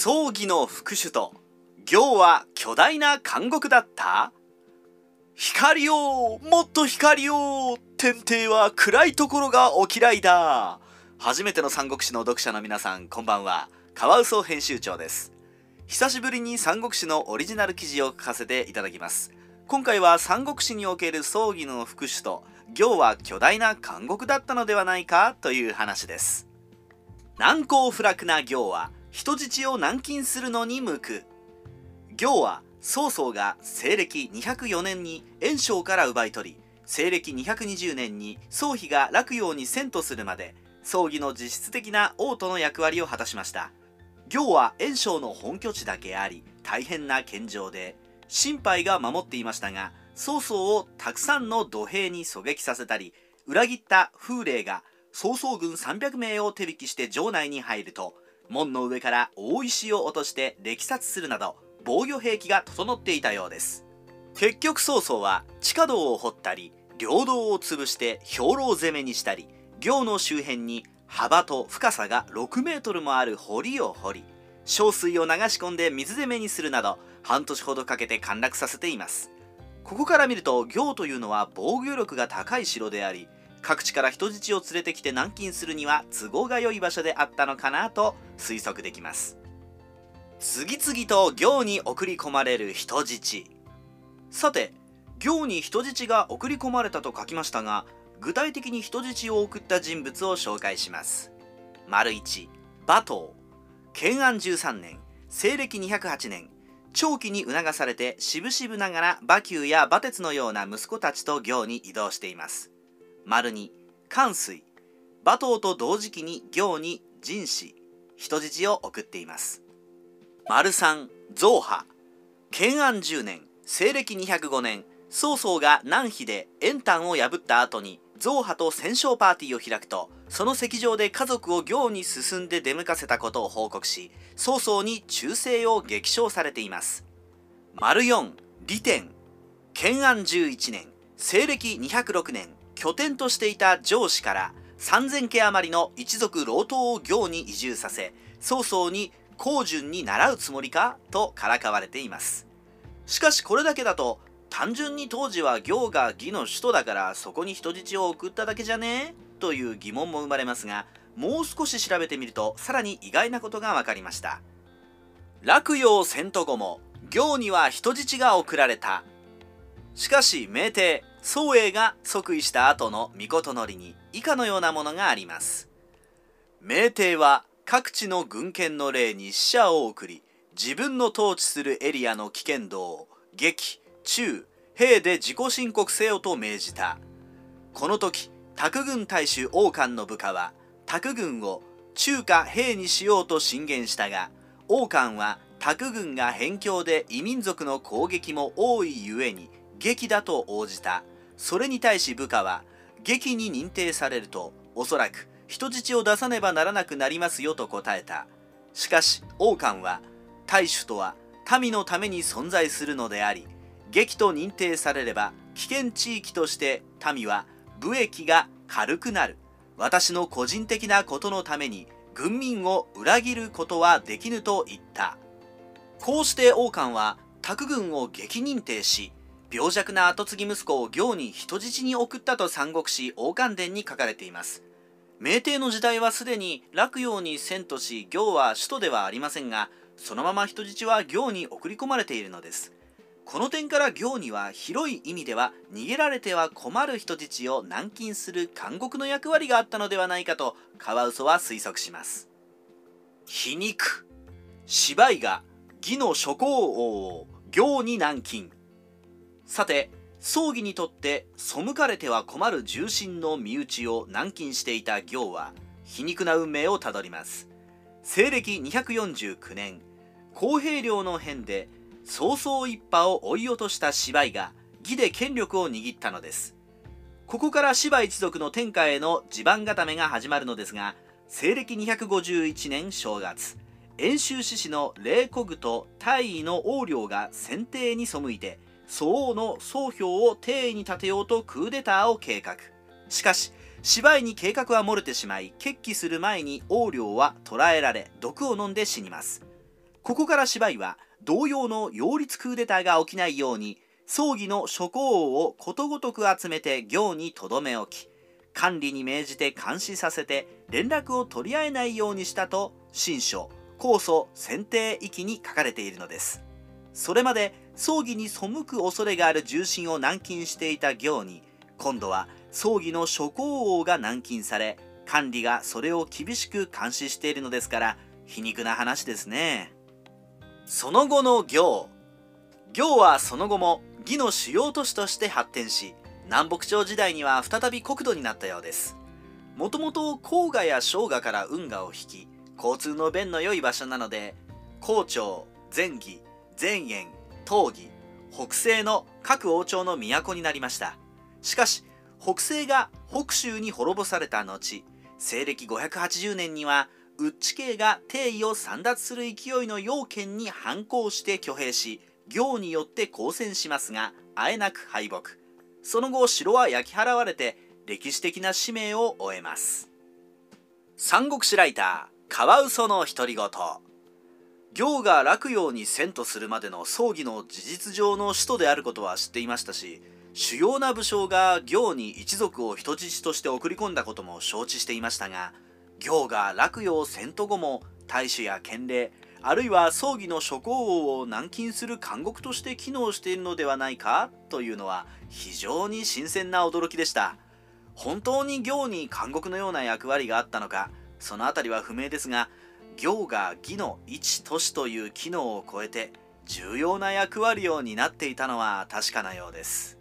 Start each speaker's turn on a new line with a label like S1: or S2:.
S1: 葬儀の副首と行は巨大な監獄だった？光をもっと光を天帝は暗いところがお嫌いだ。初めての三国志の読者の皆さんこんばんは。カワウソ編集長です。久しぶりに三国志のオリジナル記事を書かせていただきます。今回は三国志における葬儀の副首と行は巨大な監獄だったのではないかという話です。難攻不落な行は人質を軟禁するのに向く。行は曹操が西暦204年に袁紹から奪い取り西暦220年に曹丕が洛陽に遷都するまで葬儀の実質的な王都の役割を果たしました。行は袁紹の本拠地だけあり大変な献上で心配が守っていましたが曹操をたくさんの土兵に狙撃させたり裏切った風霊が曹操軍300名を手引きして城内に入ると門の上から大石を落として歴殺するなど防御兵器が整っていたようです。結局曹操は地下道を掘ったり領道を潰して兵糧攻めにしたり行の周辺に幅と深さが6メートルもある堀を掘り小水を流し込んで水攻めにするなど半年ほどかけて陥落させています。ここから見ると行というのは防御力が高い城であり各地から人質を連れてきて軟禁するには都合が良い場所であったのかなと推測できます。次々と行に送り込まれる人質。さて行に人質が送り込まれたと書きましたが具体的に人質を送った人物を紹介します。丸1馬頭。建安13年西暦208年長期に促されて渋々ながら馬厩や馬鉄のような息子たちと行に移動しています。丸2関水。馬頭と同時期に行に陣士人質を送っています。丸3造派。建安10年。西暦205年。曹操が南碑で円丹を破った後に造派と戦勝パーティーを開くとその席上で家族を行に進んで出向かせたことを報告し曹操に忠誠を激賞されています。丸4利天。建安11年。西暦206年。拠点としていた上司から3000家余りの一族老頭を行に移住させ曹操に高順に習うつもりかとからかわれています。しかしこれだけだと単純に当時は行が義の首都だからそこに人質を送っただけじゃね？という疑問も生まれますがもう少し調べてみるとさらに意外なことが分かりました。洛陽遷都後も行には人質が送られた。しかし明帝宗英が即位した後の御のりに以下のようなものがあります。明帝は各地の軍権の例に死者を送り自分の統治するエリアの危険度を撃中兵で自己申告せよと命じた。この時卓軍大衆王冠の部下は卓軍を中華兵にしようと進言したが王冠は卓軍が辺境で異民族の攻撃も多いゆえに劇だと応じた。それに対し部下は劇に認定されるとおそらく人質を出さねばならなくなりますよと答えた。しかし王冠は大主とは民のために存在するのであり劇と認定されれば危険地域として民は武益が軽くなる。私の個人的なことのために軍民を裏切ることはできぬと言った。こうして王冠は卓軍を激認定し病弱な跡継ぎ息子を行に人質に送ったと三国志王冠伝に書かれています。明帝の時代はすでに洛陽に遷都し行は首都ではありませんがそのまま人質は行に送り込まれているのです。この点から行には広い意味では逃げられては困る人質を軟禁する監獄の役割があったのではないかとカワウソは推測します。皮肉芝居が義の諸侯王を行に軟禁。さて葬儀にとって背かれては困る重臣の身内を軟禁していた行は皮肉な運命をたどります。西暦249年公平領の変で曹操一派を追い落とした芝居が義で権力を握ったのです。ここから芝一族の天下への地盤固めが始まるのですが西暦251年正月遠州志士の霊古具と大尉の横領が選定に背いて曹王の総評を帝位に立てようとクーデターを計画。しかし芝居に計画は漏れてしまい決起する前に横領は捕らえられ毒を飲んで死にます。ここから芝居は同様の擁立クーデターが起きないように葬儀の諸公王をことごとく集めて行にとどめ置き管理に命じて監視させて連絡を取り合えないようにしたと新書控訴選定域に書かれているのです。それまで葬儀に背く恐れがある重臣を軟禁していた行に今度は葬儀の諸公王が軟禁され管理がそれを厳しく監視しているのですから皮肉な話ですね。その後の行。行はその後も義の主要都市として発展し南北朝時代には再び国土になったようです。もともと黄河や生姜から運河を引き交通の便の良い場所なので高朝前義前縁東義北西の各王朝の都になりました。しかし北西が北州に滅ぼされた後西暦580年には内家が帝位を簒奪する勢いの要件に反抗して挙兵し行によって交戦しますがあえなく敗北。その後城は焼き払われて歴史的な使命を終えます。三国志ライターカワウソの独り言。行が洛陽に遷都するまでの葬儀の事実上の首都であることは知っていましたし主要な武将が行に一族を人質として送り込んだことも承知していましたが行が洛陽遷都後も大使や権礼あるいは葬儀の諸公王を軟禁する監獄として機能しているのではないかというのは非常に新鮮な驚きでした。本当に行に監獄のような役割があったのかその辺りは不明ですが行が義の一都市という機能を超えて重要な役割を担っていたのは確かなようです。